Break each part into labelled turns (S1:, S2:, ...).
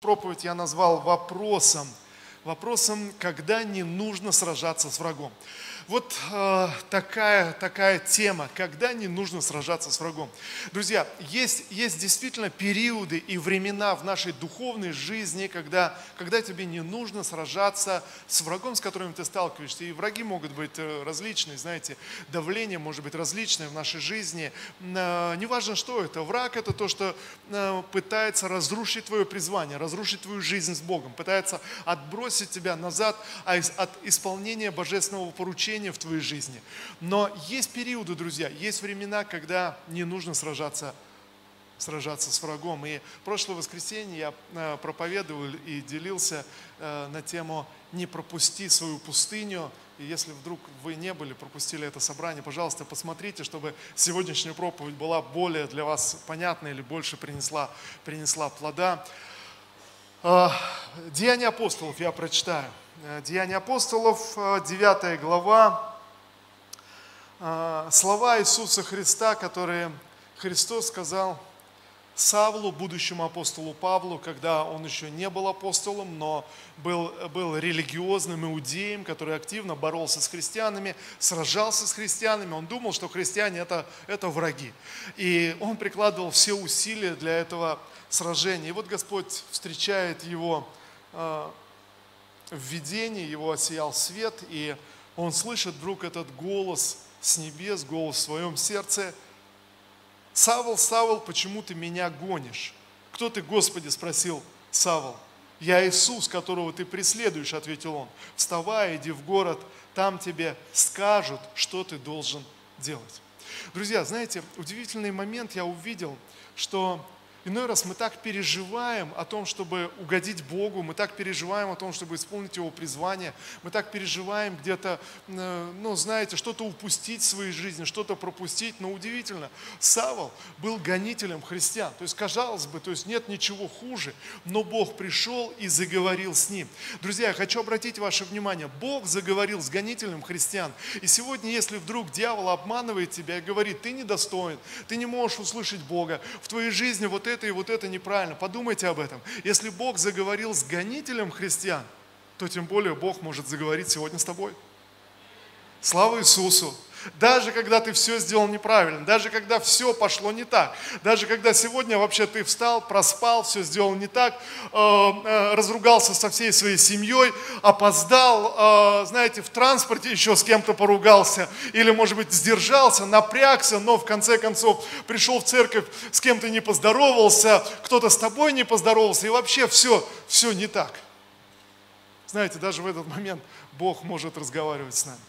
S1: проповедь я назвал вопросом. Вопросом, когда не нужно сражаться с врагом. Вот э, такая, такая тема, когда не нужно сражаться с врагом. Друзья, есть, есть действительно периоды и времена в нашей духовной жизни, когда, когда тебе не нужно сражаться с врагом, с которым ты сталкиваешься. И враги могут быть э, различные, знаете, давление может быть различное в нашей жизни. Э, неважно, что это. Враг – это то, что э, пытается разрушить твое призвание, разрушить твою жизнь с Богом, пытается отбросить тебя назад а от исполнения божественного поручения поручения в твоей жизни. Но есть периоды, друзья, есть времена, когда не нужно сражаться сражаться с врагом. И прошлое воскресенье я э, проповедовал и делился э, на тему «Не пропусти свою пустыню». И если вдруг вы не были, пропустили это собрание, пожалуйста, посмотрите, чтобы сегодняшняя проповедь была более для вас понятна или больше принесла, принесла плода. Э, Деяния апостолов я прочитаю. Э, Деяния апостолов, 9 э, глава, э, слова Иисуса Христа, которые Христос сказал Савлу, будущему апостолу Павлу, когда он еще не был апостолом, но был, был религиозным иудеем, который активно боролся с христианами, сражался с христианами. Он думал, что христиане это, это враги. И он прикладывал все усилия для этого сражения. И вот Господь встречает его в видении его осиял свет, и он слышит вдруг этот голос с небес, голос в своем сердце. «Савол, Савол, почему ты меня гонишь?» «Кто ты, Господи?» – спросил Савол. «Я Иисус, которого ты преследуешь», – ответил он. «Вставай, иди в город, там тебе скажут, что ты должен делать». Друзья, знаете, удивительный момент я увидел, что Иной раз мы так переживаем о том, чтобы угодить Богу, мы так переживаем о том, чтобы исполнить Его призвание, мы так переживаем где-то, э, ну, знаете, что-то упустить в своей жизни, что-то пропустить. Но удивительно, Савол был гонителем христиан. То есть, казалось бы, то есть нет ничего хуже, но Бог пришел и заговорил с ним. Друзья, я хочу обратить ваше внимание, Бог заговорил с гонителем христиан. И сегодня, если вдруг дьявол обманывает тебя и говорит, ты недостоин, ты не можешь услышать Бога, в твоей жизни вот это это и вот это неправильно. Подумайте об этом. Если Бог заговорил с гонителем христиан, то тем более Бог может заговорить сегодня с тобой. Слава Иисусу! Даже когда ты все сделал неправильно, даже когда все пошло не так, даже когда сегодня вообще ты встал, проспал, все сделал не так, э, э, разругался со всей своей семьей, опоздал, э, знаете, в транспорте еще с кем-то поругался, или, может быть, сдержался, напрягся, но в конце концов пришел в церковь, с кем-то не поздоровался, кто-то с тобой не поздоровался, и вообще все, все не так. Знаете, даже в этот момент Бог может разговаривать с нами.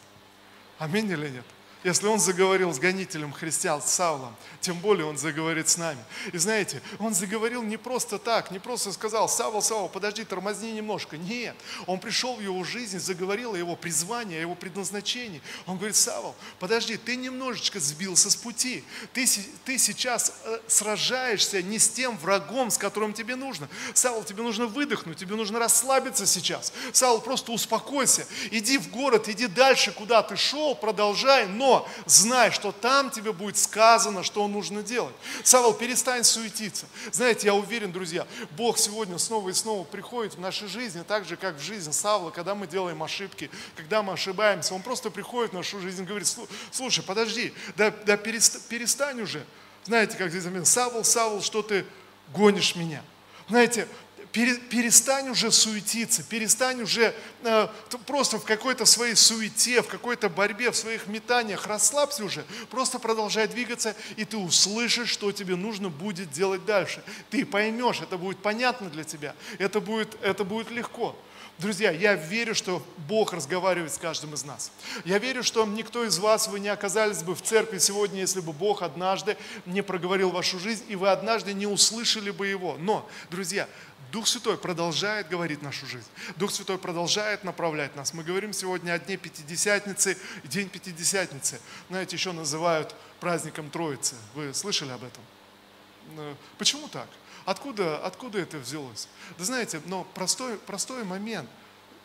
S1: Аминь или нет? Если он заговорил с гонителем христиан, с Савлом, тем более он заговорит с нами. И знаете, он заговорил не просто так, не просто сказал, Савл, Савл, подожди, тормозни немножко. Нет, он пришел в его жизнь, заговорил о его призвании, о его предназначении. Он говорит, Савл, подожди, ты немножечко сбился с пути. Ты, ты сейчас э, сражаешься не с тем врагом, с которым тебе нужно. Савл, тебе нужно выдохнуть, тебе нужно расслабиться сейчас. Савл, просто успокойся, иди в город, иди дальше, куда ты шел, продолжай, но но знай, что там тебе будет сказано, что нужно делать. Савол, перестань суетиться. Знаете, я уверен, друзья, Бог сегодня снова и снова приходит в наши жизни, так же, как в жизнь Савла, когда мы делаем ошибки, когда мы ошибаемся. Он просто приходит в нашу жизнь и говорит, слушай, подожди, да, да перестань уже. Знаете, как здесь написано, Савол, Савол, что ты гонишь меня? Знаете, перестань уже суетиться, перестань уже э, просто в какой-то своей суете, в какой-то борьбе, в своих метаниях, расслабься уже, просто продолжай двигаться, и ты услышишь, что тебе нужно будет делать дальше. Ты поймешь, это будет понятно для тебя, это будет, это будет легко. Друзья, я верю, что Бог разговаривает с каждым из нас. Я верю, что никто из вас, вы не оказались бы в церкви сегодня, если бы Бог однажды не проговорил вашу жизнь, и вы однажды не услышали бы Его. Но, друзья, Дух Святой продолжает говорить нашу жизнь. Дух Святой продолжает направлять нас. Мы говорим сегодня о Дне Пятидесятницы. День Пятидесятницы, знаете, еще называют праздником Троицы. Вы слышали об этом? Э, почему так? Откуда, откуда это взялось? Да знаете, но простой, простой момент.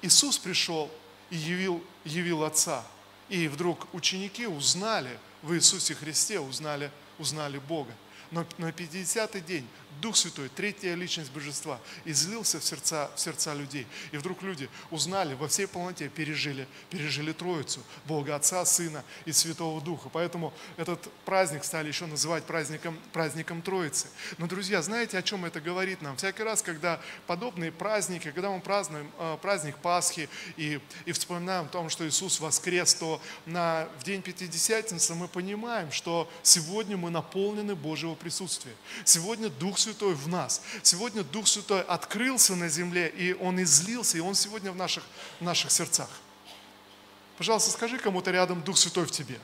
S1: Иисус пришел и явил, явил Отца. И вдруг ученики узнали в Иисусе Христе, узнали, узнали Бога. Но на 50-й день Дух Святой, третья личность Божества, излился в сердца, в сердца людей. И вдруг люди узнали, во всей полноте пережили, пережили Троицу, Бога Отца, Сына и Святого Духа. Поэтому этот праздник стали еще называть праздником, праздником Троицы. Но, друзья, знаете, о чем это говорит нам? Всякий раз, когда подобные праздники, когда мы празднуем э, праздник Пасхи и, и вспоминаем о том, что Иисус воскрес, то на, в день Пятидесятницы мы понимаем, что сегодня мы наполнены Божьего присутствия. Сегодня Дух Святой в нас. Сегодня Дух Святой открылся на земле, и Он излился, и Он сегодня в наших, в наших сердцах. Пожалуйста, скажи кому-то рядом, Дух Святой в тебе.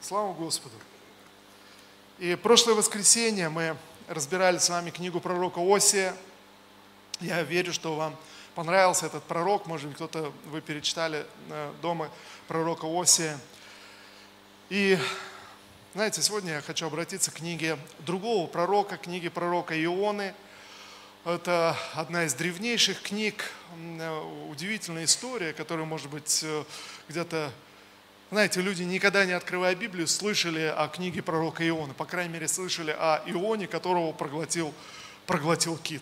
S1: Слава Господу. И прошлое воскресенье мы разбирали с вами книгу пророка Осия. Я верю, что вам понравился этот пророк. Может быть, кто-то вы перечитали э, дома пророка Осия. И, знаете, сегодня я хочу обратиться к книге другого пророка, книге пророка Ионы. Это одна из древнейших книг, удивительная история, которая, может быть, э, где-то знаете, люди, никогда не открывая Библию, слышали о книге пророка Иона. По крайней мере, слышали о Ионе, которого проглотил, проглотил кит.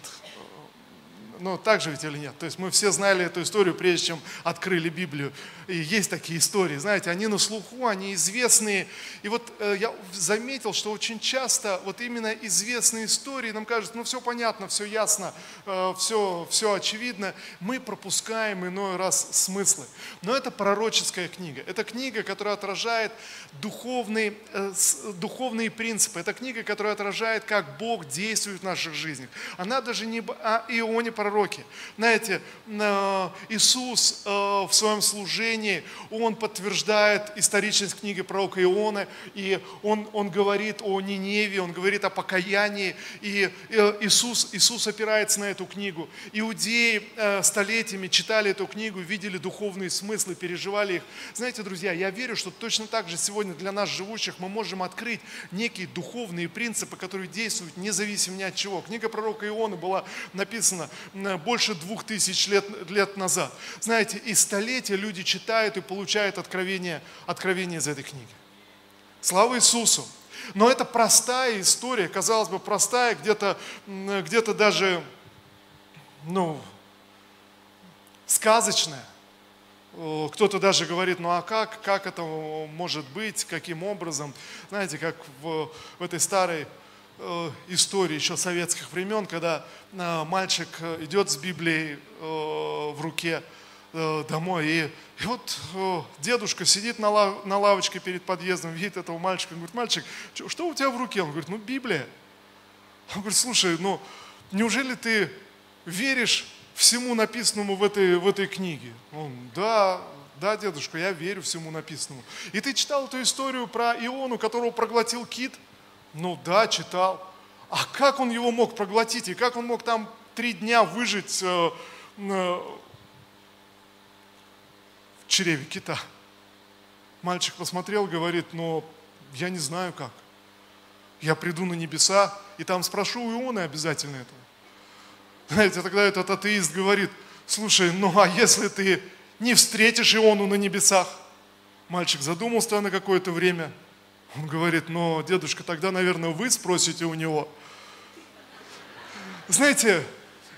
S1: Ну, так же ведь или нет? То есть мы все знали эту историю, прежде чем открыли Библию. И есть такие истории, знаете, они на слуху, они известные. И вот э, я заметил, что очень часто вот именно известные истории, нам кажется, ну все понятно, все ясно, э, все, все очевидно. Мы пропускаем иной раз смыслы. Но это пророческая книга. Это книга, которая отражает духовные, э, духовные принципы. Это книга, которая отражает, как Бог действует в наших жизнях. Она даже не о Ионе пророке, пророки. Знаете, э, Иисус э, в своем служении, Он подтверждает историчность книги пророка Иона, и Он, он говорит о Ниневе, Он говорит о покаянии, и э, Иисус, Иисус опирается на эту книгу. Иудеи столетиями читали эту книгу, видели духовные смыслы, переживали их. Знаете, друзья, я верю, что точно так же сегодня для нас живущих мы можем открыть некие духовные принципы, которые действуют независимо ни от чего. Книга пророка Иона была написана больше двух тысяч лет, лет назад. Знаете, и столетия люди читают и получают откровение, откровение из этой книги. Слава Иисусу! Но это простая история, казалось бы, простая, где-то где даже, ну, сказочная. Кто-то даже говорит, ну а как, как это может быть, каким образом? Знаете, как в, в этой старой истории еще советских времен, когда э, мальчик э, идет с Библией в руке домой, и, и вот дедушка сидит на, на лавочке перед подъездом, видит этого мальчика, говорит, мальчик, что у тебя в руке? Он говорит, ну Библия. Он говорит, слушай, ну неужели ты веришь всему написанному в этой, в этой книге? Он, да, да, дедушка, я верю всему написанному. И ты читал эту историю про Иону, которого проглотил кит – ну да, читал. А как он его мог проглотить? И как он мог там три дня выжить э, э, в чреве кита? Мальчик посмотрел, говорит, но я не знаю как. Я приду на небеса и там спрошу у Ионы обязательно этого. Знаете, тогда этот атеист говорит, слушай, ну а если ты не встретишь Иону на небесах? Мальчик задумался на какое-то время – он говорит, но, дедушка, тогда, наверное, вы спросите у него. Знаете,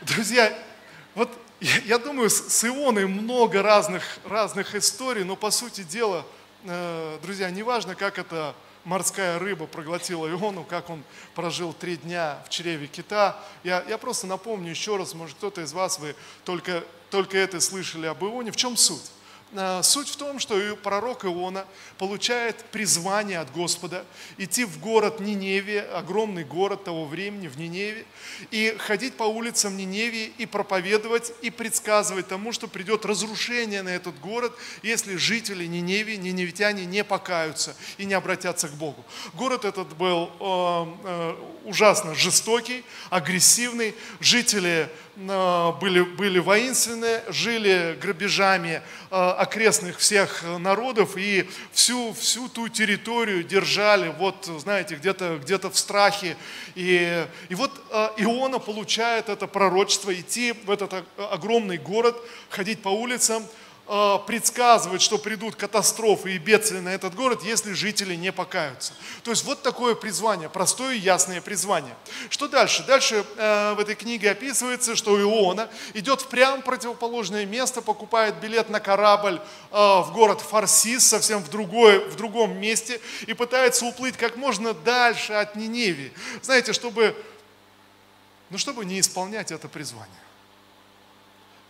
S1: друзья, вот я, я думаю, с, с Ионой много разных, разных историй, но по сути дела, э, друзья, неважно, как эта морская рыба проглотила Иону, как он прожил три дня в чреве кита. Я, я просто напомню еще раз, может кто-то из вас, вы только, только это слышали об Ионе. В чем суть? Э, суть в том, что пророк Иона получает призвание от Господа идти в город Ниневе, огромный город того времени, в Ниневе, и ходить по улицам Ниневии и проповедовать и предсказывать тому, что придет разрушение на этот город, если жители Ниневии, ниневитяне не покаются и не обратятся к Богу. Город этот был э, э, ужасно жестокий, агрессивный, жители были, были воинственные, жили грабежами окрестных всех народов и всю, всю ту территорию держали, вот, знаете, где-то где в страхе. И, и вот Иона получает это пророчество, идти в этот огромный город, ходить по улицам, э, предсказывает, что придут катастрофы и бедствия на этот город, если жители не покаются. То есть вот такое призвание, простое и ясное призвание. Что дальше? Дальше э, в этой книге описывается, что Иона идет в прям противоположное место, покупает билет на корабль э, в город Фарсис, совсем в, другое, в другом месте, и пытается уплыть как можно дальше от Ниневии. Знаете, чтобы, ну, чтобы не исполнять это призвание.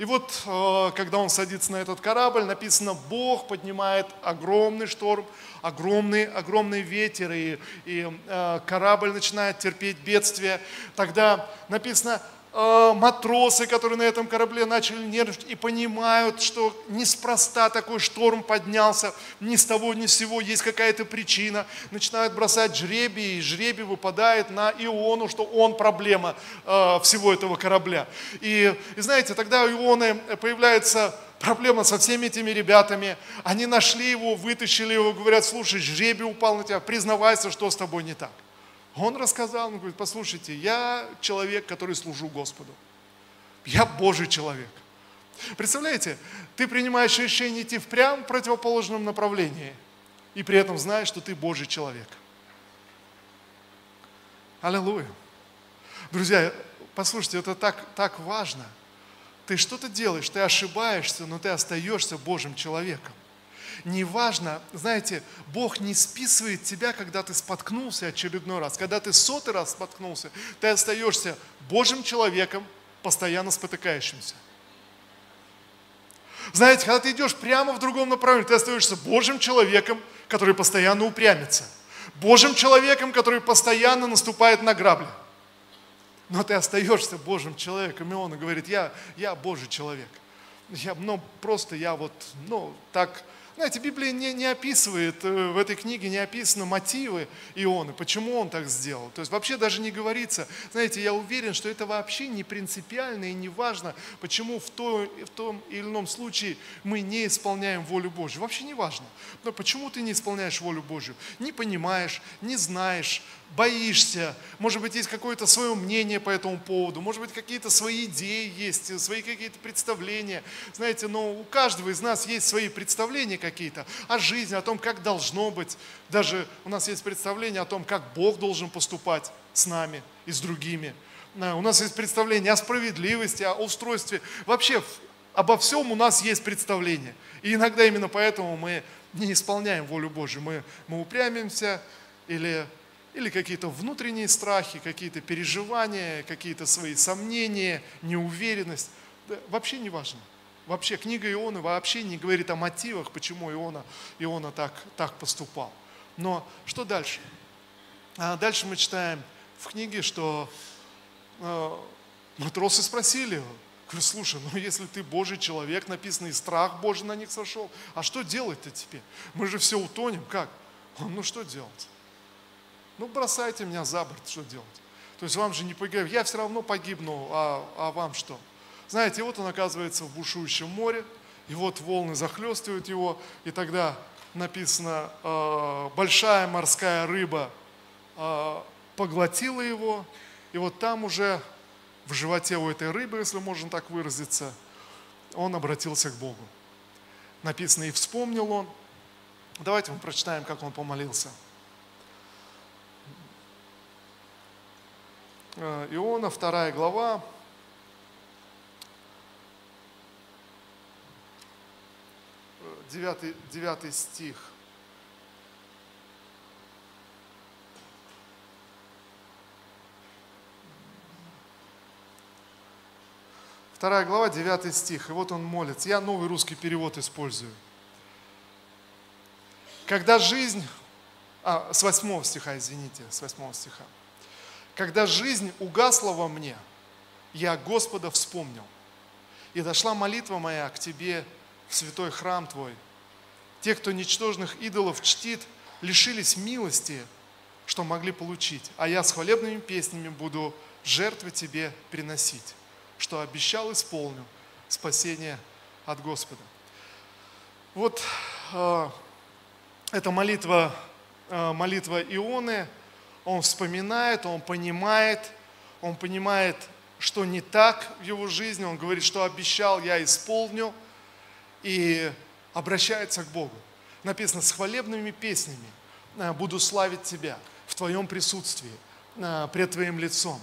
S1: И вот, э, когда он садится на этот корабль, написано, Бог поднимает огромный шторм, огромный, огромный ветер, и, и э, корабль начинает терпеть бедствие. Тогда написано, Э, матросы, которые на этом корабле начали нервничать и понимают, что неспроста такой шторм поднялся, ни с того ни с сего есть какая-то причина, начинают бросать жребий, и жребий выпадает на Иону, что он проблема э, всего этого корабля. И, и знаете, тогда у Ионы появляется проблема со всеми этими ребятами. Они нашли его, вытащили его, говорят, слушай, жребий упал на тебя, признавайся, что с тобой не так. Он рассказал, он говорит, послушайте, я человек, который служу Господу. Я Божий человек. Представляете, ты принимаешь решение идти в прям противоположном направлении, и при этом знаешь, что ты Божий человек. Аллилуйя. Друзья, послушайте, это так, так важно. Ты что-то делаешь, ты ошибаешься, но ты остаешься Божьим человеком неважно, знаете, Бог не списывает тебя, когда ты споткнулся очередной раз. Когда ты сотый раз споткнулся, ты остаешься Божьим человеком, постоянно спотыкающимся. Знаете, когда ты идешь прямо в другом направлении, ты остаешься Божьим человеком, который постоянно упрямится. Божьим человеком, который постоянно наступает на грабли. Но ты остаешься Божьим человеком, и он говорит, я, я Божий человек. Я, ну, просто я вот, ну, так, знаете, Библия не, не описывает, э, в этой книге не описаны мотивы Ионы, почему он так сделал. То есть вообще даже не говорится, знаете, я уверен, что это вообще не принципиально и не важно, почему в, то, в том или ином случае мы не исполняем волю Божью. Вообще не важно. Но почему ты не исполняешь волю Божью? Не понимаешь, не знаешь, боишься, может быть, есть какое-то свое мнение по этому поводу, может быть, какие-то свои идеи есть, свои какие-то представления. Знаете, но у каждого из нас есть свои представления какие-то о жизни, о том, как должно быть. Даже у нас есть представление о том, как Бог должен поступать с нами и с другими. У нас есть представление о справедливости, о устройстве. Вообще обо всем у нас есть представление. И иногда именно поэтому мы не исполняем волю Божью. Мы, мы упрямимся или или какие-то внутренние страхи, какие-то переживания, какие-то свои сомнения, неуверенность. Да, вообще не важно. Вообще книга Иона вообще не говорит о мотивах, почему Иона, Иона так, так поступал. Но что дальше? А дальше мы читаем в книге, что э, матросы спросили его, говорю, слушай, ну если ты Божий человек, написано, и страх Божий на них сошел, а что делать-то теперь? Мы же все утонем, как? Ну что делать? Ну, бросайте меня за борт, что делать? То есть вам же не погиб. Я все равно погибну, а, а вам что? Знаете, вот он оказывается в бушующем море, и вот волны захлестывают его, и тогда написано, э, большая морская рыба э, поглотила его, и вот там уже в животе у этой рыбы, если можно так выразиться, он обратился к Богу. Написано, и вспомнил он. Давайте мы прочитаем, как он помолился. Иона, вторая глава. Девятый стих. Вторая глава, девятый стих. И вот он молится. Я новый русский перевод использую. Когда жизнь... А, с восьмого стиха, извините, с восьмого стиха. Когда жизнь угасла во мне, я Господа вспомнил. И дошла молитва моя к Тебе в святой храм Твой. Те, кто ничтожных идолов чтит, лишились милости, что могли получить. А я с хвалебными песнями буду жертвы Тебе приносить, что обещал, исполню спасение от Господа. Вот э, эта молитва, э, молитва Ионы – он вспоминает, он понимает, он понимает, что не так в его жизни, он говорит, что обещал, я исполню. и обращается к Богу. Написано, с хвалебными песнями э, буду славить Тебя в Твоем присутствии, э, пред Твоим лицом.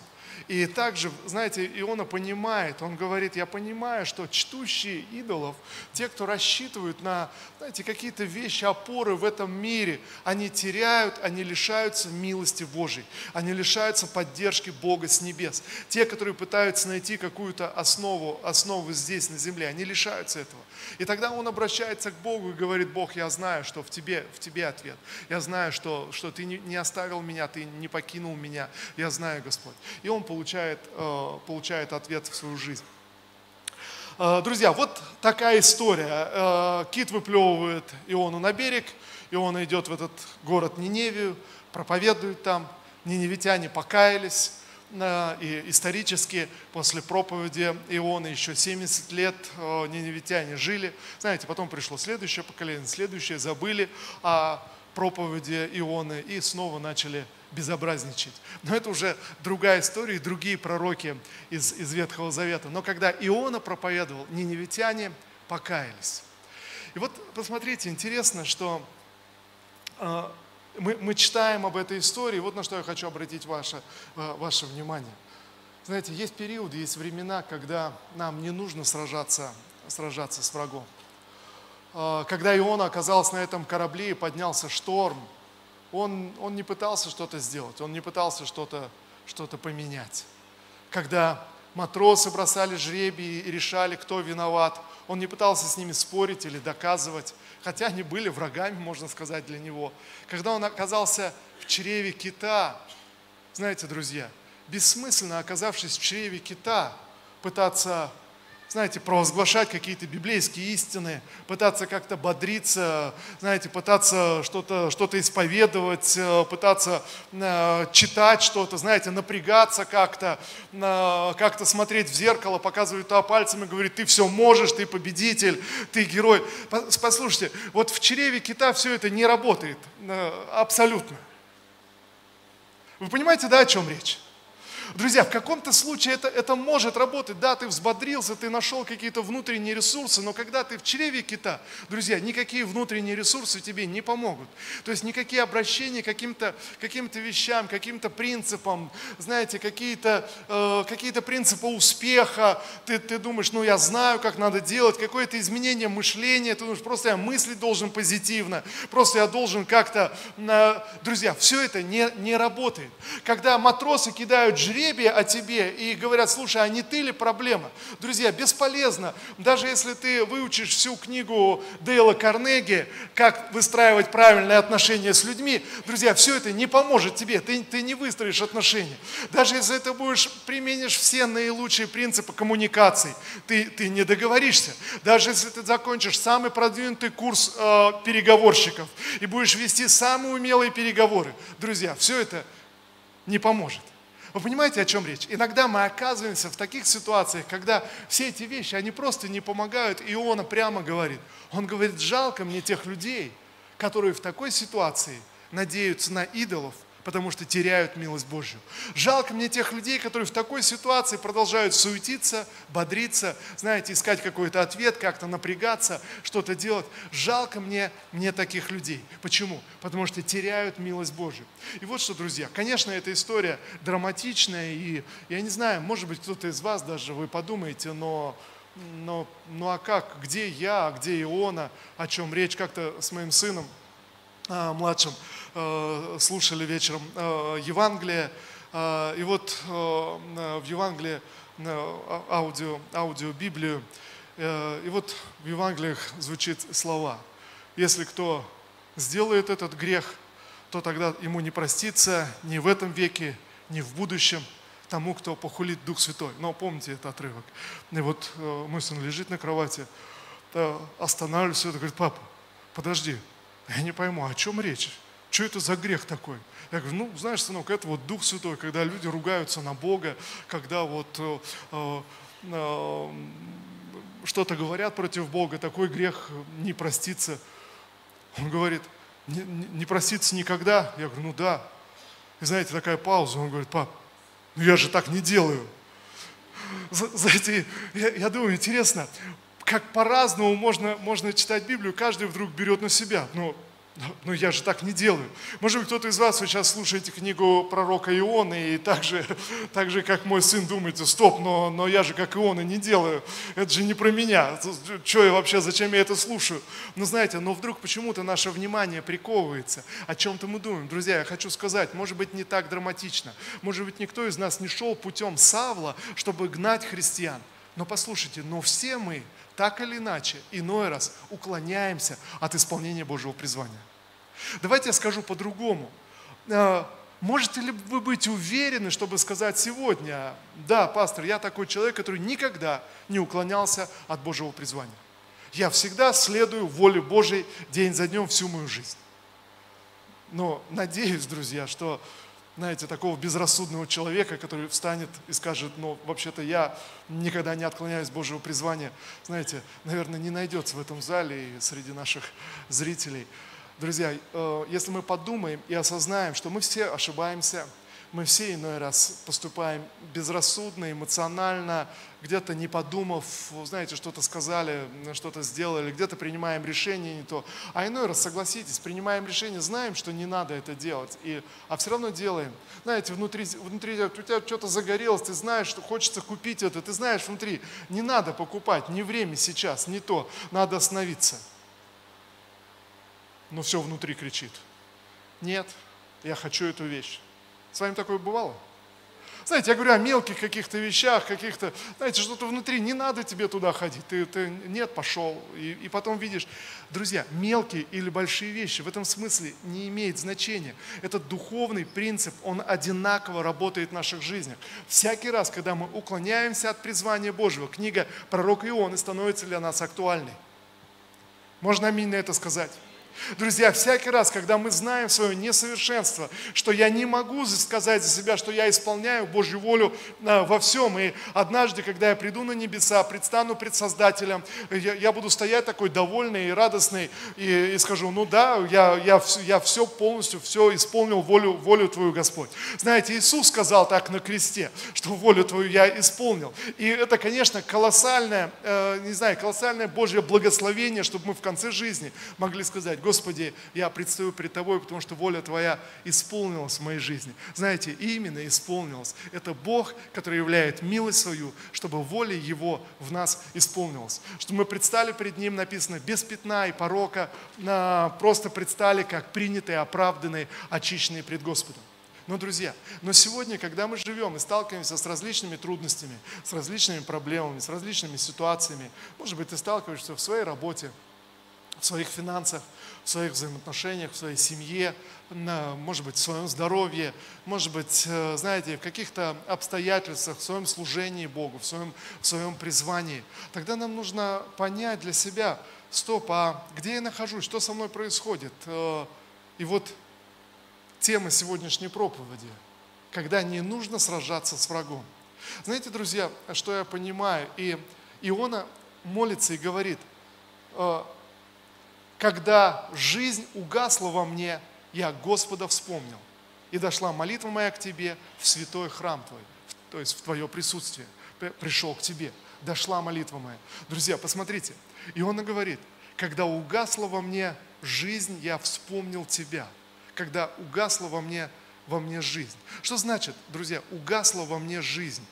S1: И также, знаете, Иона понимает, он говорит, я понимаю, что чтущие идолов, те, кто рассчитывают на, знаете, какие-то вещи, опоры в этом мире, они теряют, они лишаются милости Божьей, они лишаются поддержки Бога с небес. Те, которые пытаются найти какую-то основу, основу здесь, на земле, они лишаются этого. И тогда он обращается к Богу и говорит, Бог, я знаю, что в тебе, в тебе ответ. Я знаю, что, что ты не, оставил меня, ты не покинул меня. Я знаю, Господь. И он получает, э, получает ответ в свою жизнь. Э, друзья, вот такая история. Э, кит выплевывает Иону на берег, Иона идет в этот город Ниневию, проповедует там, ниневитяне покаялись, и исторически после проповеди Иона еще 70 лет ниневитяне жили. Знаете, потом пришло следующее поколение, следующее забыли о проповеди Ионы и снова начали безобразничать. Но это уже другая история и другие пророки из, из Ветхого Завета. Но когда Иона проповедовал, ниневитяне покаялись. И вот посмотрите, интересно, что э, мы, мы читаем об этой истории, вот на что я хочу обратить ваше, э, ваше внимание. Знаете, есть периоды, есть времена, когда нам не нужно сражаться, сражаться с врагом. Э, когда Иона оказался на этом корабле и поднялся шторм, он, он не пытался что-то сделать, он не пытался что-то что поменять. Когда матросы бросали жребий и решали, кто виноват, он не пытался с ними спорить или доказывать хотя они были врагами, можно сказать, для него. Когда он оказался в чреве кита, знаете, друзья, бессмысленно оказавшись в чреве кита, пытаться знаете, провозглашать какие-то библейские истины, пытаться как-то бодриться, знаете, пытаться что-то что исповедовать, э, пытаться э, читать что-то, знаете, напрягаться как-то, э, как-то смотреть в зеркало, показывать туда пальцем и говорить, ты все можешь, ты победитель, ты герой. Послушайте, вот в чреве кита все это не работает абсолютно. Вы понимаете, да, о чем речь? Друзья, в каком-то случае это, это может работать. Да, ты взбодрился, ты нашел какие-то внутренние ресурсы, но когда ты в чреве кита, друзья, никакие внутренние ресурсы тебе не помогут. То есть никакие обращения к каким-то каким вещам, каким-то принципам, знаете, какие-то э, какие принципы успеха. Ты, ты думаешь, ну я знаю, как надо делать, какое-то изменение мышления, ты думаешь, просто я мыслить должен позитивно, просто я должен как-то... Э, друзья, все это не, не работает. Когда матросы кидают жребий, жребие о тебе и говорят, слушай, а не ты ли проблема? Друзья, бесполезно. Даже если ты выучишь всю книгу Дейла Карнеги, как выстраивать правильные отношения с людьми, друзья, все это не поможет тебе, ты, ты не выстроишь отношения. Даже если ты будешь, применишь все наилучшие принципы коммуникации, ты, ты не договоришься. Даже если ты закончишь самый продвинутый курс э, переговорщиков и будешь вести самые умелые переговоры, друзья, все это не поможет. Вы понимаете, о чем речь? Иногда мы оказываемся в таких ситуациях, когда все эти вещи, они просто не помогают. И Иона прямо говорит, он говорит, жалко мне тех людей, которые в такой ситуации надеются на идолов, потому что теряют милость Божью. Жалко мне тех людей, которые в такой ситуации продолжают суетиться, бодриться, знаете, искать какой-то ответ, как-то напрягаться, что-то делать. Жалко мне, мне таких людей. Почему? Потому что теряют милость Божью. И вот что, друзья, конечно, эта история драматичная, и я не знаю, может быть, кто-то из вас даже вы подумаете, но но, ну а как, где я, где Иона, о чем речь, как-то с моим сыном младшим Э, слушали вечером э, Евангелие, э, и вот в Евангелии аудио, аудио Библию, и вот в Евангелиях звучит слова. Если кто сделает этот грех, то тогда ему не простится ни в этом веке, ни в будущем тому, кто похулит Дух Святой. Но помните этот отрывок. И вот мой сын лежит на кровати, останавливается говорит, папа, подожди, я не пойму, о чем речь? Что это за грех такой? Я говорю, ну, знаешь, сынок, это вот Дух Святой, когда люди ругаются на Бога, когда вот э, э, э, что-то говорят против Бога, такой грех не простится. Он говорит, не, не простится никогда? Я говорю, ну да. И знаете, такая пауза, он говорит, пап, ну я же так не делаю. Знаете, я, я думаю, интересно, как по-разному можно, можно читать Библию, каждый вдруг берет на себя. Но но я же так не делаю. Может быть, кто-то из вас, сейчас слушаете книгу пророка Ионы, и так же, так же как мой сын, думаете, стоп, но, но я же как Иона не делаю. Это же не про меня. Что я вообще, зачем я это слушаю? Но знаете, но вдруг почему-то наше внимание приковывается. О чем-то мы думаем. Друзья, я хочу сказать, может быть, не так драматично. Может быть, никто из нас не шел путем Савла, чтобы гнать христиан. Но послушайте, но все мы так или иначе, иной раз уклоняемся от исполнения Божьего призвания. Давайте я скажу по-другому. А, можете ли вы быть уверены, чтобы сказать сегодня, да, пастор, я такой человек, который никогда не уклонялся от Божьего призвания. Я всегда следую воле Божьей день за днем всю мою жизнь. Но надеюсь, друзья, что, знаете, такого безрассудного человека, который встанет и скажет, ну, вообще-то я никогда не отклоняюсь от Божьего призвания, знаете, наверное, не найдется в этом зале и среди наших зрителей. Друзья, э, если мы подумаем и осознаем, что мы все ошибаемся, мы все иной раз поступаем безрассудно, эмоционально, где-то не подумав, знаете, что-то сказали, что-то сделали, где-то принимаем решение не то. А иной раз, согласитесь, принимаем решение, знаем, что не надо это делать, и, а все равно делаем. Знаете, внутри, внутри у тебя что-то загорелось, ты знаешь, что хочется купить это, ты знаешь внутри, не надо покупать, не время сейчас, не то, надо остановиться но все внутри кричит. Нет, я хочу эту вещь. С вами такое бывало? Знаете, я говорю о мелких каких-то вещах, каких-то, знаете, что-то внутри, не надо тебе туда ходить, ты, ты нет, пошел. И, и потом видишь, друзья, мелкие или большие вещи в этом смысле не имеет значения. Этот духовный принцип, он одинаково работает в наших жизнях. Всякий раз, когда мы уклоняемся от призвания Божьего, книга пророка Ионы становится для нас актуальной. Можно аминь на это сказать? Друзья, всякий раз, когда мы знаем свое несовершенство, что я не могу сказать за себя, что я исполняю Божью волю а, во всем, и однажды, когда я приду на небеса, предстану пред Создателем, я, я буду стоять такой довольный и радостный, и, и скажу, ну да, я, я, я все полностью, все исполнил волю, волю Твою, Господь. Знаете, Иисус сказал так на кресте, что волю Твою я исполнил. И это, конечно, колоссальное, э, не знаю, колоссальное Божье благословение, чтобы мы в конце жизни могли сказать, Господи, я предстаю перед Тобой, потому что воля Твоя исполнилась в моей жизни. Знаете, именно исполнилась. Это Бог, который являет милость свою, чтобы воля Его в нас исполнилась. Чтобы мы предстали перед Ним, написано, без пятна и порока, просто предстали как принятые, оправданные, очищенные пред Господом. Но, друзья, но сегодня, когда мы живем и сталкиваемся с различными трудностями, с различными проблемами, с различными ситуациями, может быть, ты сталкиваешься в своей работе, в своих финансах, в своих взаимоотношениях, в своей семье, может быть, в своем здоровье, может быть, э, знаете, в каких-то обстоятельствах, в своем служении Богу, в своем, в своем призвании. Тогда нам нужно понять для себя, стоп, а где я нахожусь, что со мной происходит? Э, и вот тема сегодняшней проповеди, когда не нужно сражаться с врагом. Знаете, друзья, что я понимаю? И Иона молится и говорит, «Э, когда жизнь угасла во мне, я Господа вспомнил. И дошла молитва моя к Тебе в святой храм Твой, то есть в Твое присутствие. Пришел к Тебе. Дошла молитва моя. Друзья, посмотрите. И он говорит, когда угасла во мне жизнь, я вспомнил Тебя. Когда угасла во мне, во мне жизнь. Что значит, друзья, угасла во мне жизнь?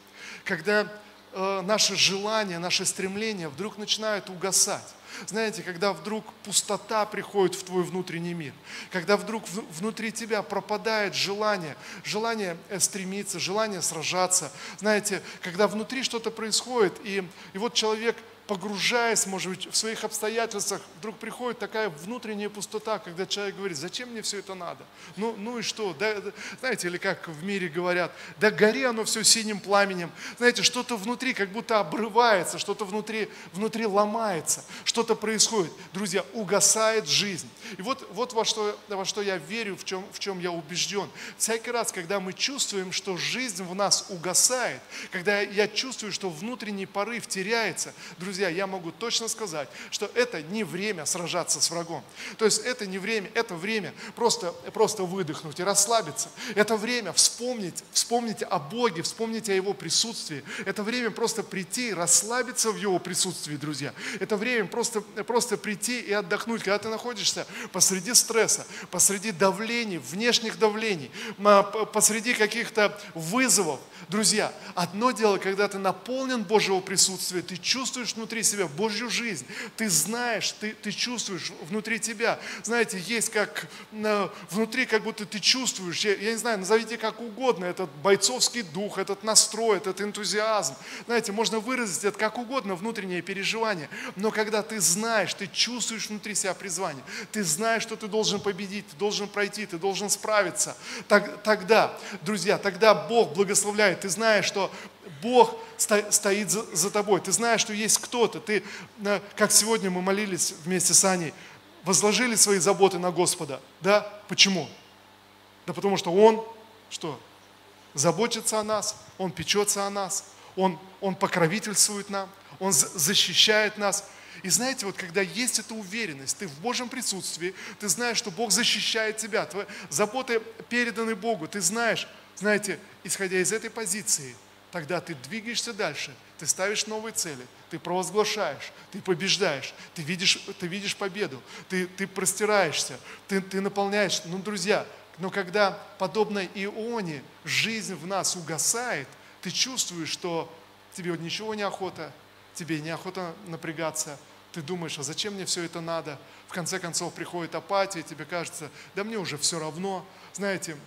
S1: Когда э, наши желания, наши стремления вдруг начинают угасать знаете, когда вдруг пустота приходит в твой внутренний мир, когда вдруг внутри тебя пропадает желание, желание э, стремиться, желание сражаться, знаете, когда внутри что-то происходит, и, и вот человек погружаясь, может быть, в своих обстоятельствах, вдруг приходит такая внутренняя пустота, когда человек говорит, зачем мне все это надо? Ну, ну и что? Да, знаете, или как в мире говорят, да гори оно все синим пламенем. Знаете, что-то внутри как будто обрывается, что-то внутри, внутри ломается, что-то происходит. Друзья, угасает жизнь. И вот, вот во, что, во что я верю, в чем, в чем я убежден. Всякий раз, когда мы чувствуем, что жизнь в нас угасает, когда я чувствую, что внутренний порыв теряется, друзья, друзья, я могу точно сказать, что это не время сражаться с врагом. То есть это не время, это время просто, просто выдохнуть и расслабиться. Это время вспомнить, вспомнить о Боге, вспомнить о Его присутствии. Это время просто прийти и расслабиться в Его присутствии, друзья. Это время просто, просто прийти и отдохнуть, когда ты находишься посреди стресса, посреди давлений, внешних давлений, посреди каких-то вызовов. Друзья, одно дело, когда ты наполнен Божьего присутствия, ты чувствуешь внутри себя Божью жизнь, ты знаешь, ты, ты чувствуешь внутри тебя. Знаете, есть как внутри, как будто ты чувствуешь, я, я не знаю, назовите как угодно, этот бойцовский дух, этот настрой, этот энтузиазм. Знаете, можно выразить это как угодно, внутреннее переживание. Но когда ты знаешь, ты чувствуешь внутри себя призвание, ты знаешь, что ты должен победить, ты должен пройти, ты должен справиться, так, тогда, друзья, тогда Бог благословляет. Ты знаешь, что Бог стоит за, тобой. Ты знаешь, что есть кто-то. Ты, как сегодня мы молились вместе с Аней, возложили свои заботы на Господа. Да? Почему? Да потому что Он, что? Заботится о нас, Он печется о нас, Он, он покровительствует нам, Он защищает нас. И знаете, вот когда есть эта уверенность, ты в Божьем присутствии, ты знаешь, что Бог защищает тебя, твои заботы переданы Богу, ты знаешь, знаете, исходя из этой позиции – тогда ты двигаешься дальше, ты ставишь новые цели, ты провозглашаешь, ты побеждаешь, ты видишь, ты видишь победу, ты, ты простираешься, ты, ты наполняешь. Ну, друзья, но когда, подобно Ионе, жизнь в нас угасает, ты чувствуешь, что тебе вот ничего не охота, тебе неохота напрягаться, ты думаешь, а зачем мне все это надо? В конце концов приходит апатия, тебе кажется, да мне уже все равно. Знаете,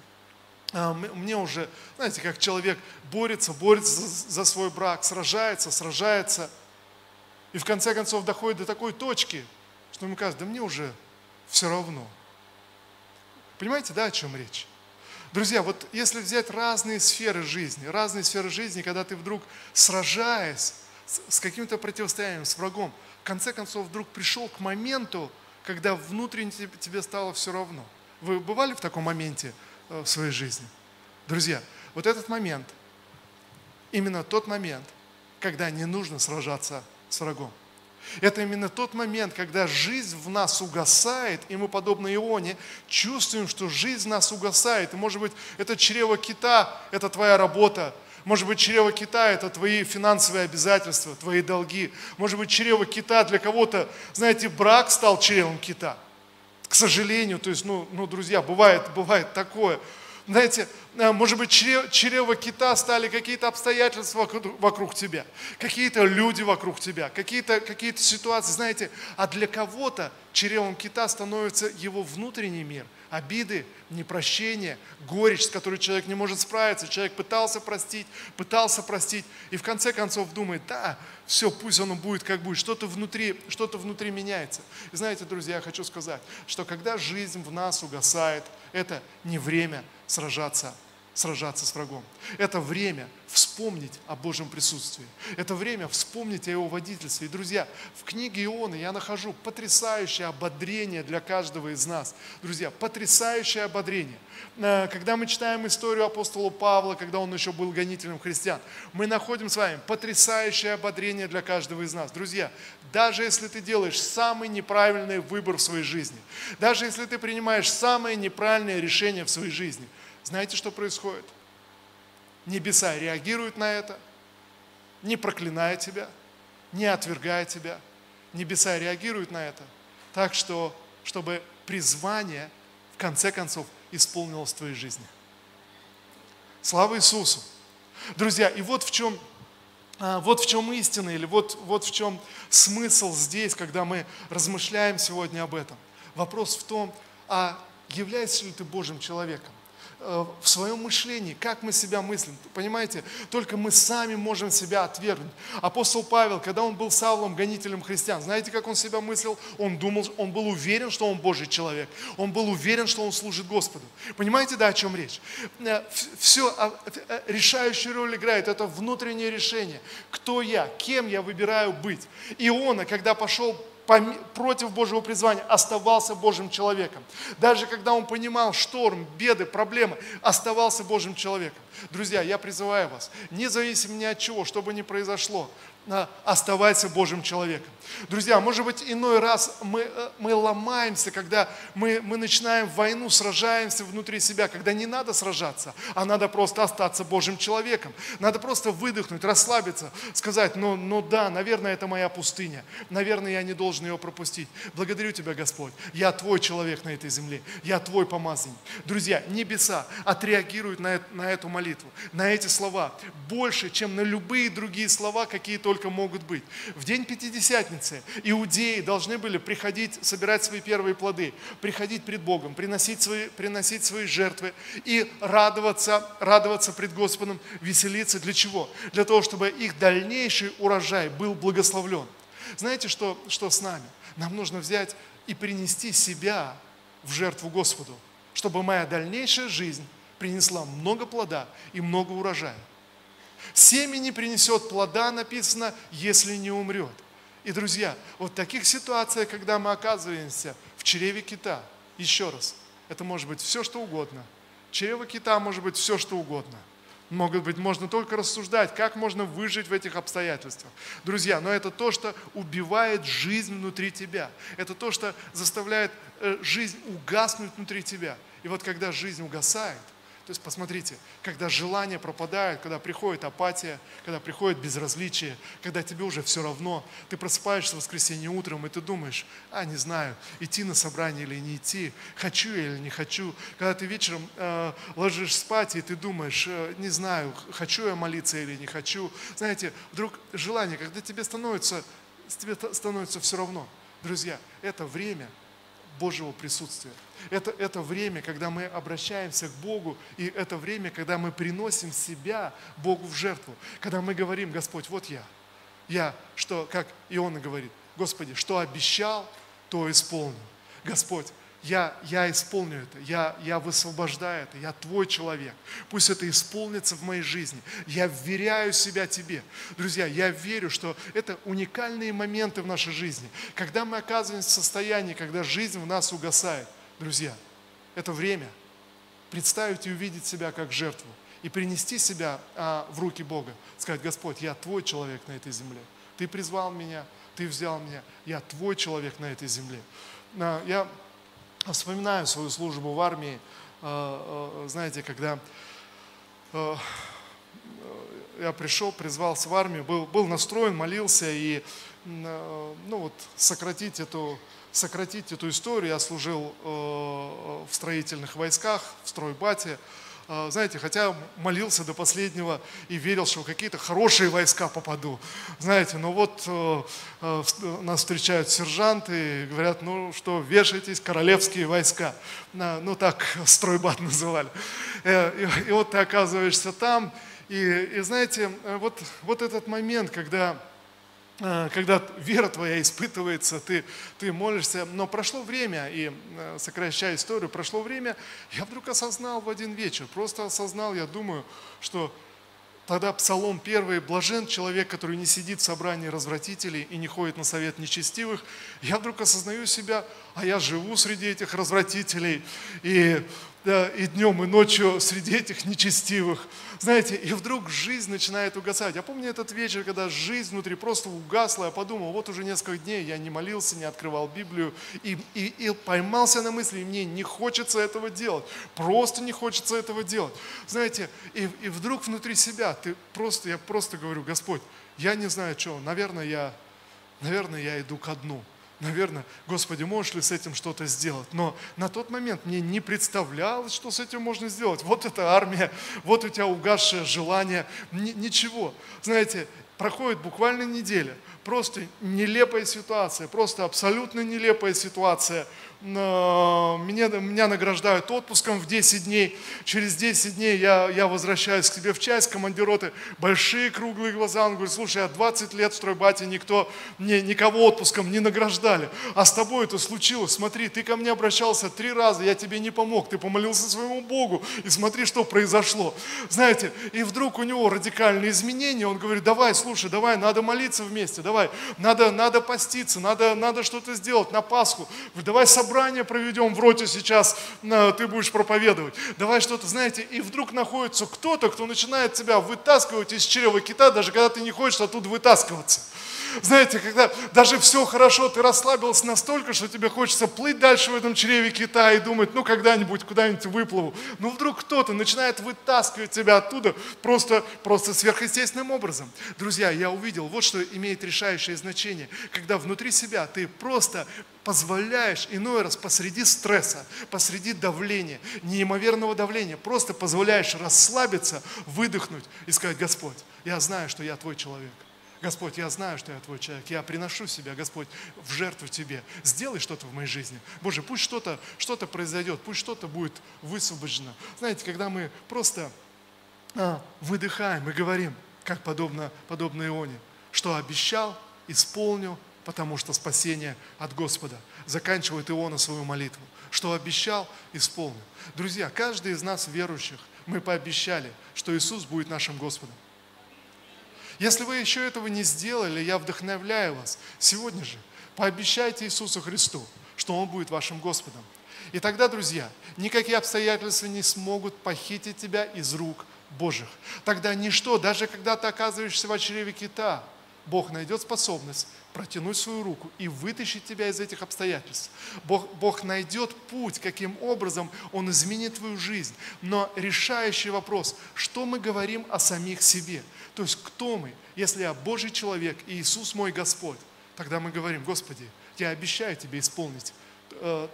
S1: мне уже, знаете, как человек борется, борется за свой брак, сражается, сражается, и в конце концов доходит до такой точки, что ему кажется, да мне уже все равно. Понимаете, да, о чем речь? Друзья, вот если взять разные сферы жизни, разные сферы жизни, когда ты вдруг сражаясь с каким-то противостоянием, с врагом, в конце концов вдруг пришел к моменту, когда внутренне тебе стало все равно. Вы бывали в таком моменте? Э, в своей жизни. Друзья, вот этот момент, именно тот момент, когда не нужно сражаться с врагом. Это именно тот момент, когда жизнь в нас угасает, и мы, подобно Ионе, чувствуем, что жизнь в нас угасает. И, может быть, это чрево кита, это твоя работа. Может быть, чрево кита – это твои финансовые обязательства, твои долги. Может быть, чрево кита для кого-то, знаете, брак стал чревом кита – к сожалению, то есть, ну, ну друзья, бывает, бывает такое. Знаете, может быть, чрево кита стали какие-то обстоятельства вокруг тебя, какие-то люди вокруг тебя, какие-то какие ситуации, знаете, а для кого-то чревом кита становится его внутренний мир – обиды, непрощение, горечь, с которой человек не может справиться. Человек пытался простить, пытался простить, и в конце концов думает, да, все, пусть оно будет как будет, что-то внутри, что-то внутри меняется. И знаете, друзья, я хочу сказать, что когда жизнь в нас угасает, это не время сражаться сражаться с врагом. Это время вспомнить о Божьем присутствии. Это время вспомнить о Его водительстве. И, друзья, в книге Ионы я нахожу потрясающее ободрение для каждого из нас. Друзья, потрясающее ободрение. Э, когда мы читаем историю апостола Павла, когда он еще был гонителем христиан, мы находим с вами потрясающее ободрение для каждого из нас. Друзья, даже если ты делаешь самый неправильный выбор в своей жизни, даже если ты принимаешь самое неправильное решение в своей жизни – знаете, что происходит? Небеса реагируют на это, не проклиная тебя, не отвергая тебя. Небеса реагируют на это так, что, чтобы призвание в конце концов исполнилось в твоей жизни. Слава Иисусу! Друзья, и вот в чем, а, вот в чем истина, или вот, вот в чем смысл здесь, когда мы размышляем сегодня об этом. Вопрос в том, а являешься ли ты Божьим человеком? Э, в своем мышлении, как мы себя мыслим. Понимаете, только мы сами можем себя отвергнуть. Апостол Павел, когда он был Савлом, гонителем христиан, знаете, как он себя мыслил? Он думал, он был уверен, что он Божий человек. Он был уверен, что он служит Господу. Понимаете, да, о чем речь? Э, Все, а, э, решающую роль играет это внутреннее решение. Кто я, кем я выбираю быть. Иона, когда пошел против Божьего призвания, оставался Божьим человеком. Даже когда он понимал шторм, беды, проблемы, оставался Божьим человеком. Друзья, я призываю вас, независимо ни от чего, что бы ни произошло, оставайся Божьим человеком. Друзья, может быть, иной раз мы, э, мы ломаемся, когда мы, мы начинаем войну, сражаемся внутри себя, когда не надо сражаться, а надо просто остаться Божьим человеком. Надо просто выдохнуть, расслабиться, сказать, ну, ну да, наверное, это моя пустыня, наверное, я не должен ее пропустить. Благодарю Тебя, Господь, я Твой человек на этой земле, я Твой помазанник. Друзья, небеса отреагируют на, на эту молитву, на эти слова больше, чем на любые другие слова, какие только могут быть. В день Пятидесятницы иудеи должны были приходить, собирать свои первые плоды, приходить пред Богом, приносить свои, приносить свои жертвы и радоваться, радоваться пред Господом, веселиться. Для чего? Для того, чтобы их дальнейший урожай был благословлен. Знаете, что, что с нами? Нам нужно взять и принести себя в жертву Господу, чтобы моя дальнейшая жизнь принесла много плода и много урожая. Семя не принесет плода, написано, если не умрет. И, друзья, вот в таких ситуациях, когда мы оказываемся в чреве кита, еще раз, это может быть все, что угодно. Чрево кита может быть все, что угодно. Может быть, можно только рассуждать, как можно выжить в этих обстоятельствах. Друзья, но это то, что убивает жизнь внутри тебя. Это то, что заставляет э, жизнь угаснуть внутри тебя. И вот когда жизнь угасает – то есть посмотрите, когда желание пропадает, когда приходит апатия, когда приходит безразличие, когда тебе уже все равно, ты просыпаешься в воскресенье утром, и ты думаешь, а, не знаю, идти на собрание или не идти, хочу я или не хочу. Когда ты вечером э, ложишь спать, и ты думаешь, э, не знаю, хочу я молиться или не хочу. Знаете, вдруг желание, когда тебе становится, тебе становится все равно. Друзья, это время Божьего присутствия. Это, это время, когда мы обращаемся к Богу, и это время, когда мы приносим себя Богу в жертву. Когда мы говорим, Господь, вот я. Я, что, как Иона говорит, Господи, что обещал, то исполню. Господь, я, я исполню это, я, я высвобождаю это, я твой человек. Пусть это исполнится в моей жизни. Я вверяю себя тебе. Друзья, я верю, что это уникальные моменты в нашей жизни, когда мы оказываемся в состоянии, когда жизнь в нас угасает. Друзья, это время представить и увидеть себя как жертву и принести себя а, в руки Бога. Сказать, Господь, я твой человек на этой земле. Ты призвал меня, ты взял меня, я твой человек на этой земле. А, я вспоминаю свою службу в армии, а, а, знаете, когда а, я пришел, призвался в армию, был, был настроен, молился и ну вот, сократить эту сократить эту историю, я служил э, в строительных войсках, в стройбате. Э, знаете, хотя молился до последнего и верил, что в какие-то хорошие войска попаду. Знаете, но вот э, нас встречают сержанты и говорят, ну что, вешайтесь, королевские войска. Ну так стройбат называли. И, вот ты оказываешься там, и, и знаете, вот, вот этот момент, когда Э, когда вера твоя испытывается, ты, ты молишься, но прошло время, и э, сокращая историю, прошло время, я вдруг осознал в один вечер, просто осознал, я думаю, что тогда Псалом первый, блажен человек, который не сидит в собрании развратителей и не ходит на совет нечестивых, я вдруг осознаю себя, а я живу среди этих развратителей, и да, и днем, и ночью среди этих нечестивых. Знаете, и вдруг жизнь начинает угасать. Я помню этот вечер, когда жизнь внутри просто угасла, я подумал, вот уже несколько дней я не молился, не открывал Библию, и, и, и поймался на мысли, мне не хочется этого делать, просто не хочется этого делать. Знаете, и, и вдруг внутри себя, ты просто, я просто говорю, Господь, я не знаю, что, наверное, я, наверное, я иду ко дну наверное, Господи, можешь ли с этим что-то сделать? Но на тот момент мне не представлялось, что с этим можно сделать. Вот эта армия, вот у тебя угасшее желание, ничего. Знаете, проходит буквально неделя, просто нелепая ситуация, просто абсолютно нелепая ситуация – меня, меня награждают отпуском в 10 дней. Через 10 дней я, я возвращаюсь к себе в часть, командир роты, большие круглые глаза. Он говорит, слушай, я 20 лет в стройбате никто, мне, никого отпуском не награждали. А с тобой это случилось. Смотри, ты ко мне обращался три раза, я тебе не помог. Ты помолился своему Богу. И смотри, что произошло. Знаете, и вдруг у него радикальные изменения. Он говорит, давай, слушай, давай, надо молиться вместе, давай, надо, надо поститься, надо, надо что-то сделать на Пасху. Давай собраться собрание проведем в роте сейчас, э, ты будешь проповедовать. Давай что-то, знаете, и вдруг находится кто-то, кто начинает тебя вытаскивать из чрева кита, даже когда ты не хочешь оттуда вытаскиваться. Знаете, когда даже все хорошо, ты расслабился настолько, что тебе хочется плыть дальше в этом чреве кита и думать, ну когда-нибудь куда-нибудь выплыву. Но вдруг кто-то начинает вытаскивать тебя оттуда просто, просто сверхъестественным образом. Друзья, я увидел, вот что имеет решающее значение, когда внутри себя ты просто позволяешь иной раз посреди стресса, посреди давления, неимоверного давления, просто позволяешь расслабиться, выдохнуть и сказать, Господь, я знаю, что я твой человек. Господь, я знаю, что я твой человек, я приношу себя, Господь, в жертву Тебе. Сделай что-то в моей жизни. Боже, пусть что-то что произойдет, пусть что-то будет высвобождено. Знаете, когда мы просто а, выдыхаем и говорим, как подобно, подобно Ионе, что обещал, исполню, потому что спасение от Господа. Заканчивает Иона свою молитву. Что обещал, исполню. Друзья, каждый из нас верующих, мы пообещали, что Иисус будет нашим Господом. Если вы еще этого не сделали, я вдохновляю вас сегодня же. Пообещайте Иисусу Христу, что Он будет вашим Господом. И тогда, друзья, никакие обстоятельства не смогут похитить тебя из рук Божьих. Тогда ничто, даже когда ты оказываешься в чреве кита, Бог найдет способность протянуть свою руку и вытащить тебя из этих обстоятельств. Бог, Бог найдет путь, каким образом Он изменит твою жизнь. Но решающий вопрос, что мы говорим о самих себе? То есть кто мы? Если я Божий человек и Иисус мой Господь, тогда мы говорим, Господи, я обещаю Тебе исполнить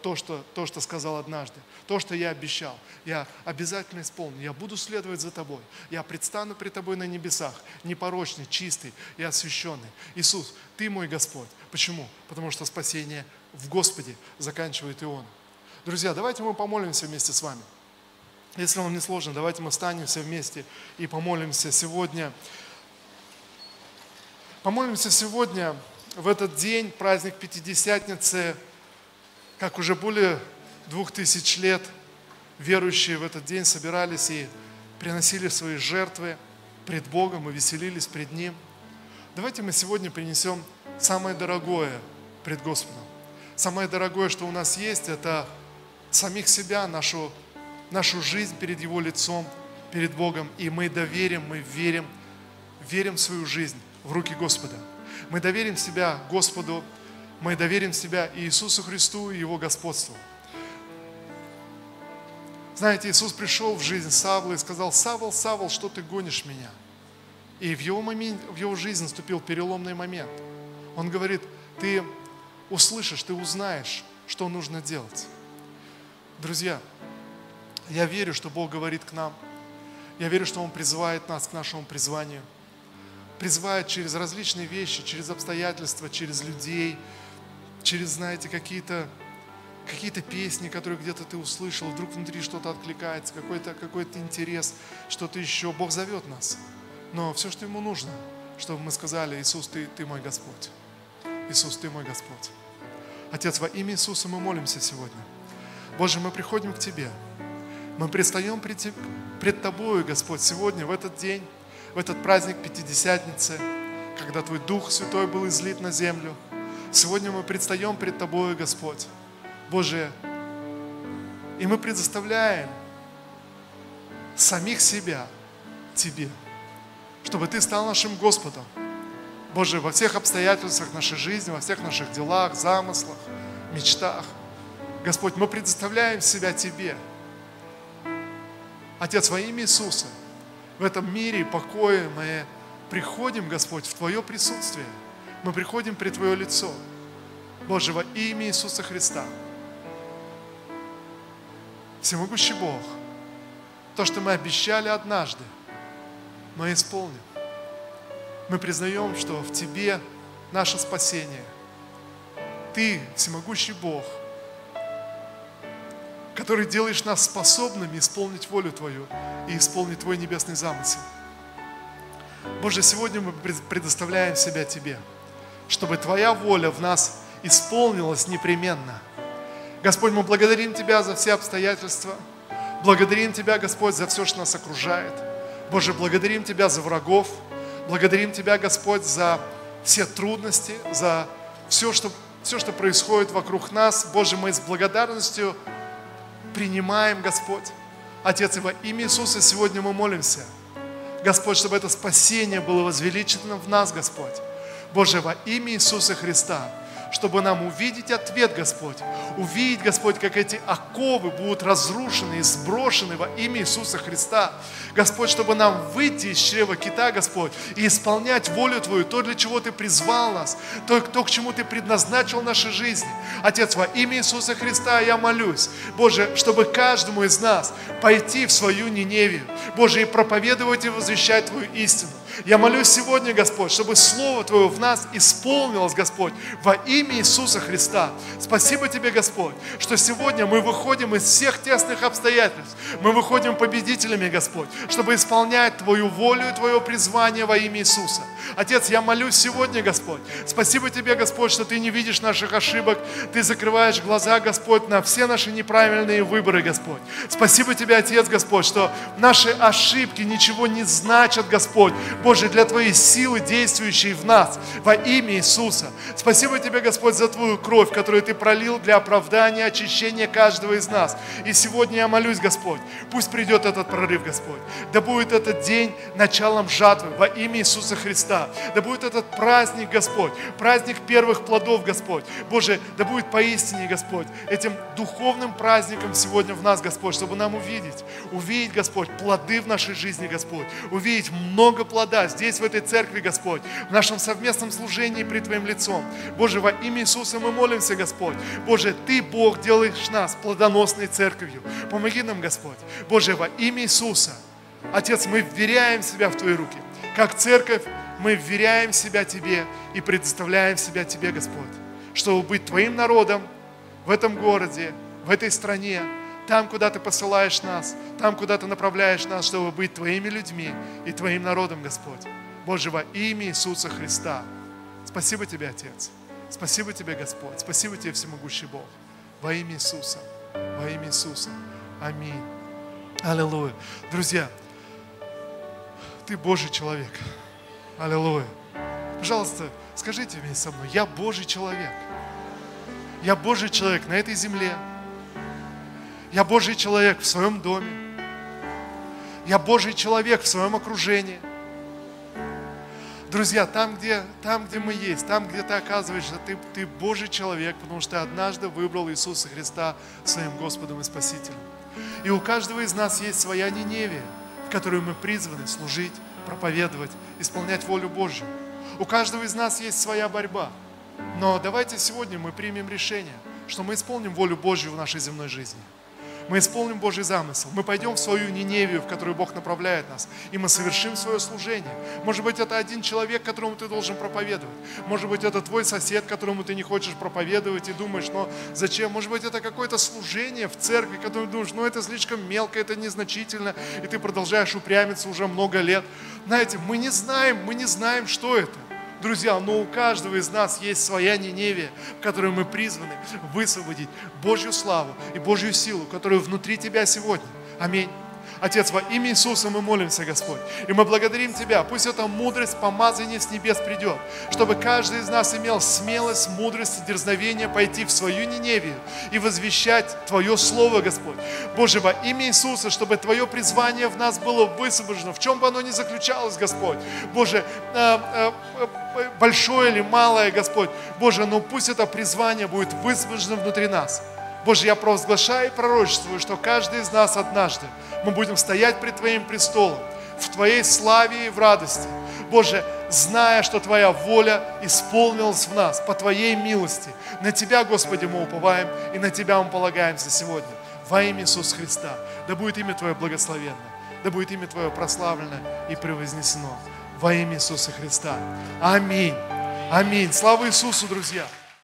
S1: то, что, то, что сказал однажды, то, что я обещал, я обязательно исполню, я буду следовать за Тобой, я предстану при Тобой на небесах, непорочный, чистый и освященный. Иисус, Ты мой Господь. Почему? Потому что спасение в Господе заканчивает и Он. Друзья, давайте мы помолимся вместе с вами. Если вам не сложно, давайте мы встанем все вместе и помолимся сегодня. Помолимся сегодня, в этот день, праздник Пятидесятницы, как уже более двух тысяч лет верующие в этот день собирались и приносили свои жертвы пред Богом и веселились пред Ним. Давайте мы сегодня принесем самое дорогое пред Господом. Самое дорогое, что у нас есть, это самих себя, нашу нашу жизнь перед Его лицом, перед Богом, и мы доверим, мы верим, верим свою жизнь в руки Господа. Мы доверим себя Господу, мы доверим себя Иисусу Христу и Его господству. Знаете, Иисус пришел в жизнь Савла и сказал, Савл, Савл, что ты гонишь меня? И в его, момент, в его жизни наступил переломный момент. Он говорит, ты услышишь, ты узнаешь, что нужно делать. Друзья, я верю, что Бог говорит к нам. Я верю, что Он призывает нас к нашему призванию. Призывает через различные вещи, через обстоятельства, через людей, через, знаете, какие-то какие-то песни, которые где-то ты услышал, вдруг внутри что-то откликается, какой-то какой интерес, что-то еще. Бог зовет нас. Но все, что Ему нужно, чтобы мы сказали, Иисус, Ты, ты мой Господь. Иисус, Ты мой Господь. Отец, во имя Иисуса мы молимся сегодня. Боже, мы приходим к Тебе. Мы предстаем пред, пред Тобою, Господь, сегодня, в этот день, в этот праздник Пятидесятницы, когда Твой Дух Святой был излит на землю. Сегодня мы предстаем пред Тобою, Господь, Боже, и мы предоставляем самих себя Тебе, чтобы Ты стал нашим Господом. Боже, во всех обстоятельствах нашей жизни, во всех наших делах, замыслах, мечтах. Господь, мы предоставляем себя Тебе – Отец, во имя Иисуса, в этом мире и покое мы приходим, Господь, в Твое присутствие. Мы приходим при Твое лицо. Боже, во имя Иисуса Христа. Всемогущий Бог, то, что мы обещали однажды, мы исполним. Мы признаем, что в Тебе наше спасение. Ты, всемогущий Бог – который делаешь нас способными исполнить волю Твою и исполнить Твой небесный замысел. Боже, сегодня мы предоставляем себя Тебе, чтобы Твоя воля в нас исполнилась непременно. Господь, мы благодарим Тебя за все обстоятельства, благодарим Тебя, Господь, за все, что нас окружает. Боже, благодарим Тебя за врагов, благодарим Тебя, Господь, за все трудности, за все, что все, что происходит вокруг нас. Боже, мы с благодарностью принимаем, Господь. Отец, во имя Иисуса сегодня мы молимся. Господь, чтобы это спасение было возвеличено в нас, Господь. Боже, во имя Иисуса Христа – чтобы нам увидеть ответ, Господь. Увидеть, Господь, как эти оковы будут разрушены и сброшены во имя Иисуса Христа. Господь, чтобы нам выйти из чрева кита, Господь, и исполнять волю Твою, то, для чего Ты призвал нас, то, то к чему Ты предназначил наши жизни. Отец, во имя Иисуса Христа я молюсь, Боже, чтобы каждому из нас пойти в свою Ниневию, Боже, и проповедовать и возвещать Твою истину. Я молюсь сегодня, Господь, чтобы Слово Твое в нас исполнилось, Господь, во имя Иисуса Христа. Спасибо Тебе, Господь, что сегодня мы выходим из всех тесных обстоятельств. Мы выходим победителями, Господь, чтобы исполнять Твою волю и Твое призвание во имя Иисуса. Отец, я молюсь сегодня, Господь. Спасибо Тебе, Господь, что Ты не видишь наших ошибок. Ты закрываешь глаза, Господь, на все наши неправильные выборы, Господь. Спасибо Тебе, Отец, Господь, что наши ошибки ничего не значат, Господь. Боже, для Твоей силы, действующей в нас, во имя Иисуса. Спасибо Тебе, Господь, за Твою кровь, которую Ты пролил для оправдания, очищения каждого из нас. И сегодня я молюсь, Господь, пусть придет этот прорыв, Господь. Да будет этот день началом жатвы во имя Иисуса Христа. Да будет этот праздник, Господь, праздник первых плодов, Господь. Боже, да будет поистине, Господь, этим духовным праздником сегодня в нас, Господь, чтобы нам увидеть, увидеть, Господь, плоды в нашей жизни, Господь, увидеть много плода да, здесь, в этой церкви, Господь, в нашем совместном служении при Твоим лицом. Боже, во имя Иисуса мы молимся, Господь. Боже, Ты, Бог, делаешь нас плодоносной церковью. Помоги нам, Господь. Боже, во имя Иисуса. Отец, мы вверяем себя в Твои руки. Как церковь, мы вверяем себя Тебе и предоставляем себя Тебе, Господь, чтобы быть Твоим народом в этом городе, в этой стране, там, куда Ты посылаешь нас, там, куда Ты направляешь нас, чтобы быть Твоими людьми и Твоим народом, Господь. Боже, во имя Иисуса Христа. Спасибо Тебе, Отец. Спасибо Тебе, Господь. Спасибо Тебе, Всемогущий Бог. Во имя Иисуса. Во имя Иисуса. Аминь. Аллилуйя. Друзья, Ты Божий человек. Аллилуйя. Пожалуйста, скажите вместе со мной, я Божий человек. Я Божий человек на этой земле. Я Божий человек в своем доме. Я Божий человек в своем окружении. Друзья, там где, там, где мы есть, там, где ты оказываешься, ты, ты Божий человек, потому что ты однажды выбрал Иисуса Христа своим Господом и Спасителем. И у каждого из нас есть своя Ниневия, в которую мы призваны служить, проповедовать, исполнять волю Божью. У каждого из нас есть своя борьба. Но давайте сегодня мы примем решение, что мы исполним волю Божью в нашей земной жизни – мы исполним Божий замысел, мы пойдем в свою Ниневию, в которую Бог направляет нас, и мы совершим свое служение. Может быть, это один человек, которому ты должен проповедовать. Может быть, это твой сосед, которому ты не хочешь проповедовать и думаешь, но зачем? Может быть, это какое-то служение в церкви, которое думаешь, ну это слишком мелко, это незначительно, и ты продолжаешь упрямиться уже много лет. Знаете, мы не знаем, мы не знаем, что это. Друзья, но у каждого из нас есть своя Ниневия, в которой мы призваны высвободить Божью славу и Божью силу, которая внутри тебя сегодня. Аминь. Отец, во имя Иисуса мы молимся, Господь. И мы благодарим Тебя. Пусть эта мудрость, помазание с небес придет, чтобы каждый из нас имел смелость, мудрость и дерзновение пойти в свою Ниневию и возвещать Твое Слово, Господь. Боже, во имя Иисуса, чтобы Твое призвание в нас было высвобождено, в чем бы оно ни заключалось, Господь. Боже, э, э, э, большое или малое, Господь. Боже, но пусть это призвание будет высвобождено внутри нас. Боже, я провозглашаю и пророчествую, что каждый из нас однажды мы будем стоять пред Твоим престолом, в Твоей славе и в радости. Боже, зная, что Твоя воля исполнилась в нас по Твоей милости. На Тебя, Господи, мы уповаем и на Тебя мы полагаемся сегодня. Во имя Иисуса Христа. Да будет имя Твое благословенно. Да будет имя Твое прославлено и превознесено. Во имя Иисуса Христа. Аминь. Аминь. Слава Иисусу, друзья.